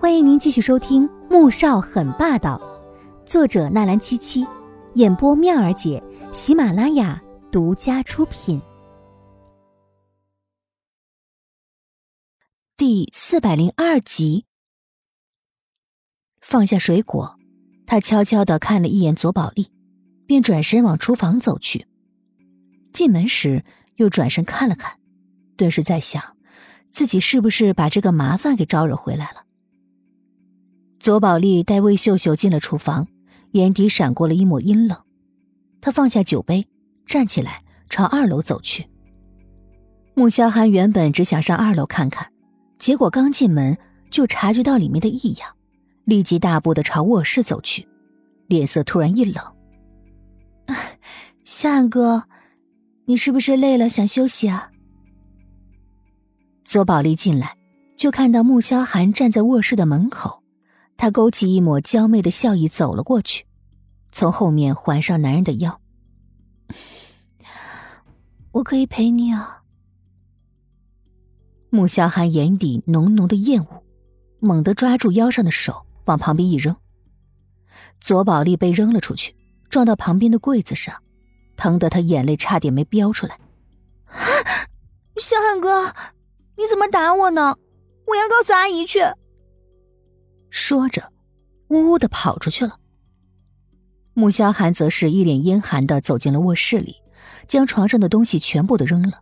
欢迎您继续收听《穆少很霸道》，作者纳兰七七，演播妙儿姐，喜马拉雅独家出品。第四百零二集，放下水果，他悄悄的看了一眼左宝丽，便转身往厨房走去。进门时，又转身看了看，顿时在想，自己是不是把这个麻烦给招惹回来了。左宝丽带魏秀秀进了厨房，眼底闪过了一抹阴冷。她放下酒杯，站起来朝二楼走去。穆萧寒原本只想上二楼看看，结果刚进门就察觉到里面的异样，立即大步的朝卧室走去，脸色突然一冷：“夏寒哥，你是不是累了想休息啊？”左宝丽进来，就看到穆萧寒站在卧室的门口。他勾起一抹娇媚的笑意，走了过去，从后面环上男人的腰。我可以陪你啊。穆萧寒眼底浓浓的厌恶，猛地抓住腰上的手，往旁边一扔。左宝丽被扔了出去，撞到旁边的柜子上，疼得他眼泪差点没飙出来。萧寒哥，你怎么打我呢？我要告诉阿姨去。说着，呜呜的跑出去了。穆萧寒则是一脸阴寒的走进了卧室里，将床上的东西全部都扔了。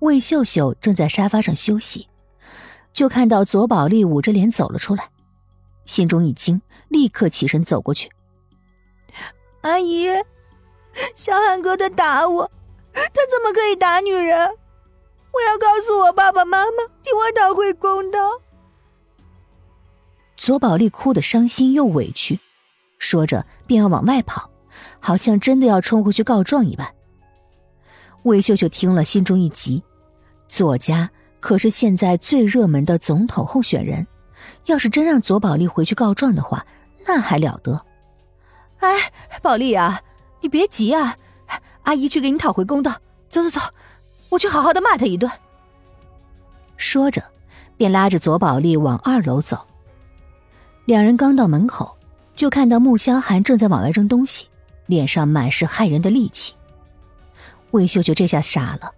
魏秀秀正在沙发上休息，就看到左宝丽捂着脸走了出来，心中一惊，立刻起身走过去。阿姨，萧寒哥他打我，他怎么可以打女人？我要告诉我爸爸妈妈，替我讨回公道。左宝丽哭得伤心又委屈，说着便要往外跑，好像真的要冲回去告状一般。魏秀秀听了，心中一急，左家可是现在最热门的总统候选人，要是真让左宝丽回去告状的话，那还了得？哎，宝丽啊，你别急啊，阿姨去给你讨回公道。走走走，我去好好的骂他一顿。说着，便拉着左宝丽往二楼走。两人刚到门口，就看到穆萧寒正在往外扔东西，脸上满是骇人的戾气。魏秀秀这下傻了，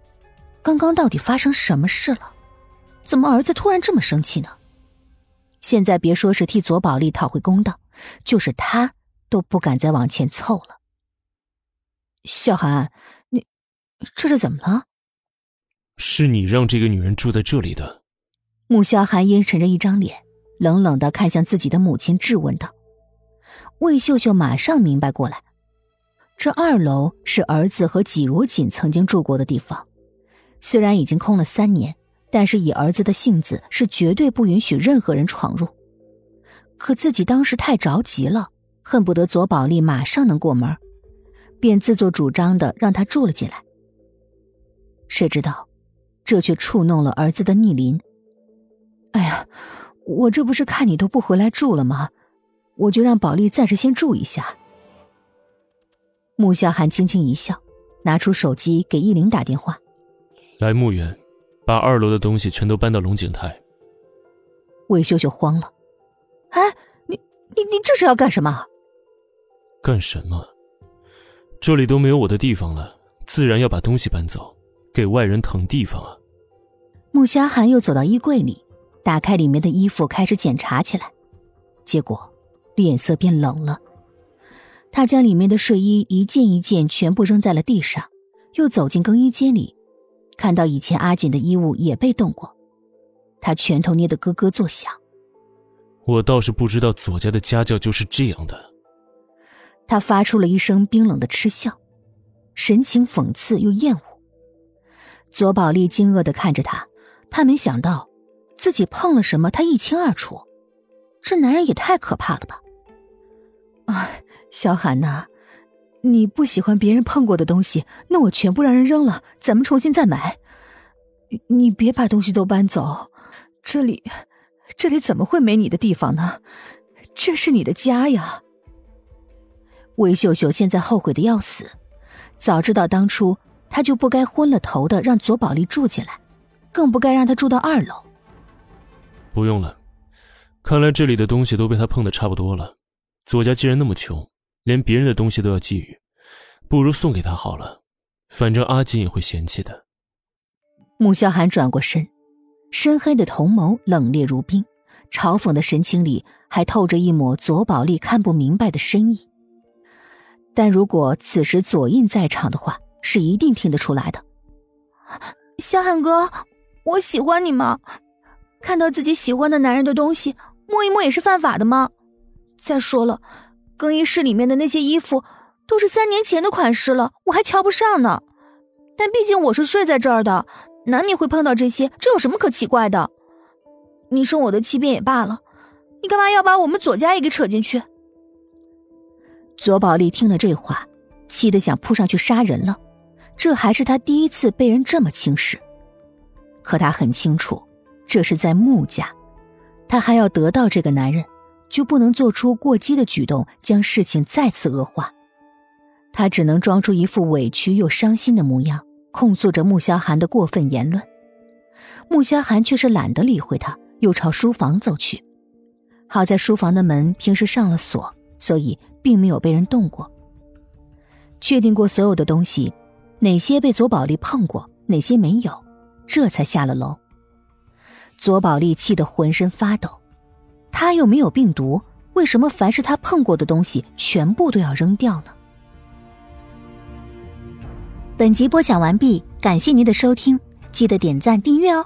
刚刚到底发生什么事了？怎么儿子突然这么生气呢？现在别说是替左宝丽讨回公道，就是他都不敢再往前凑了。萧寒，你这是怎么了？是你让这个女人住在这里的。穆萧寒阴沉着一张脸。冷冷的看向自己的母亲，质问道：“魏秀秀马上明白过来，这二楼是儿子和纪如锦曾经住过的地方，虽然已经空了三年，但是以儿子的性子，是绝对不允许任何人闯入。可自己当时太着急了，恨不得左宝丽马上能过门，便自作主张的让他住了进来。谁知道，这却触弄了儿子的逆鳞。哎呀！”我这不是看你都不回来住了吗？我就让宝丽暂时先住一下。穆萧寒轻轻一笑，拿出手机给依林打电话：“来，墓园，把二楼的东西全都搬到龙井台。”魏秀秀慌了：“哎，你你你这是要干什么？”“干什么？这里都没有我的地方了，自然要把东西搬走，给外人腾地方啊。”穆萧寒又走到衣柜里。打开里面的衣服，开始检查起来，结果脸色变冷了。他将里面的睡衣一件一件全部扔在了地上，又走进更衣间里，看到以前阿锦的衣物也被动过，他拳头捏得咯咯作响。我倒是不知道左家的家教就是这样的。他发出了一声冰冷的嗤笑，神情讽刺又厌恶。左宝丽惊愕的看着他，他没想到。自己碰了什么，他一清二楚。这男人也太可怕了吧！啊，小韩呐，你不喜欢别人碰过的东西，那我全部让人扔了，咱们重新再买。你别把东西都搬走，这里，这里怎么会没你的地方呢？这是你的家呀。魏秀秀现在后悔的要死，早知道当初她就不该昏了头的让左宝丽住进来，更不该让她住到二楼。不用了，看来这里的东西都被他碰的差不多了。左家既然那么穷，连别人的东西都要觊觎，不如送给他好了，反正阿锦也会嫌弃的。穆萧寒转过身，深黑的瞳眸冷冽如冰，嘲讽的神情里还透着一抹左宝莉看不明白的深意。但如果此时左印在场的话，是一定听得出来的。萧寒哥，我喜欢你吗？看到自己喜欢的男人的东西，摸一摸也是犯法的吗？再说了，更衣室里面的那些衣服都是三年前的款式了，我还瞧不上呢。但毕竟我是睡在这儿的，难免会碰到这些，这有什么可奇怪的？你生我的气便也罢了，你干嘛要把我们左家也给扯进去？左宝莉听了这话，气得想扑上去杀人了。这还是他第一次被人这么轻视，可他很清楚。这是在穆家，他还要得到这个男人，就不能做出过激的举动，将事情再次恶化。他只能装出一副委屈又伤心的模样，控诉着穆萧寒的过分言论。穆萧寒却是懒得理会他，又朝书房走去。好在书房的门平时上了锁，所以并没有被人动过。确定过所有的东西，哪些被左宝莉碰过，哪些没有，这才下了楼。左宝莉气得浑身发抖，他又没有病毒，为什么凡是他碰过的东西全部都要扔掉呢？本集播讲完毕，感谢您的收听，记得点赞订阅哦。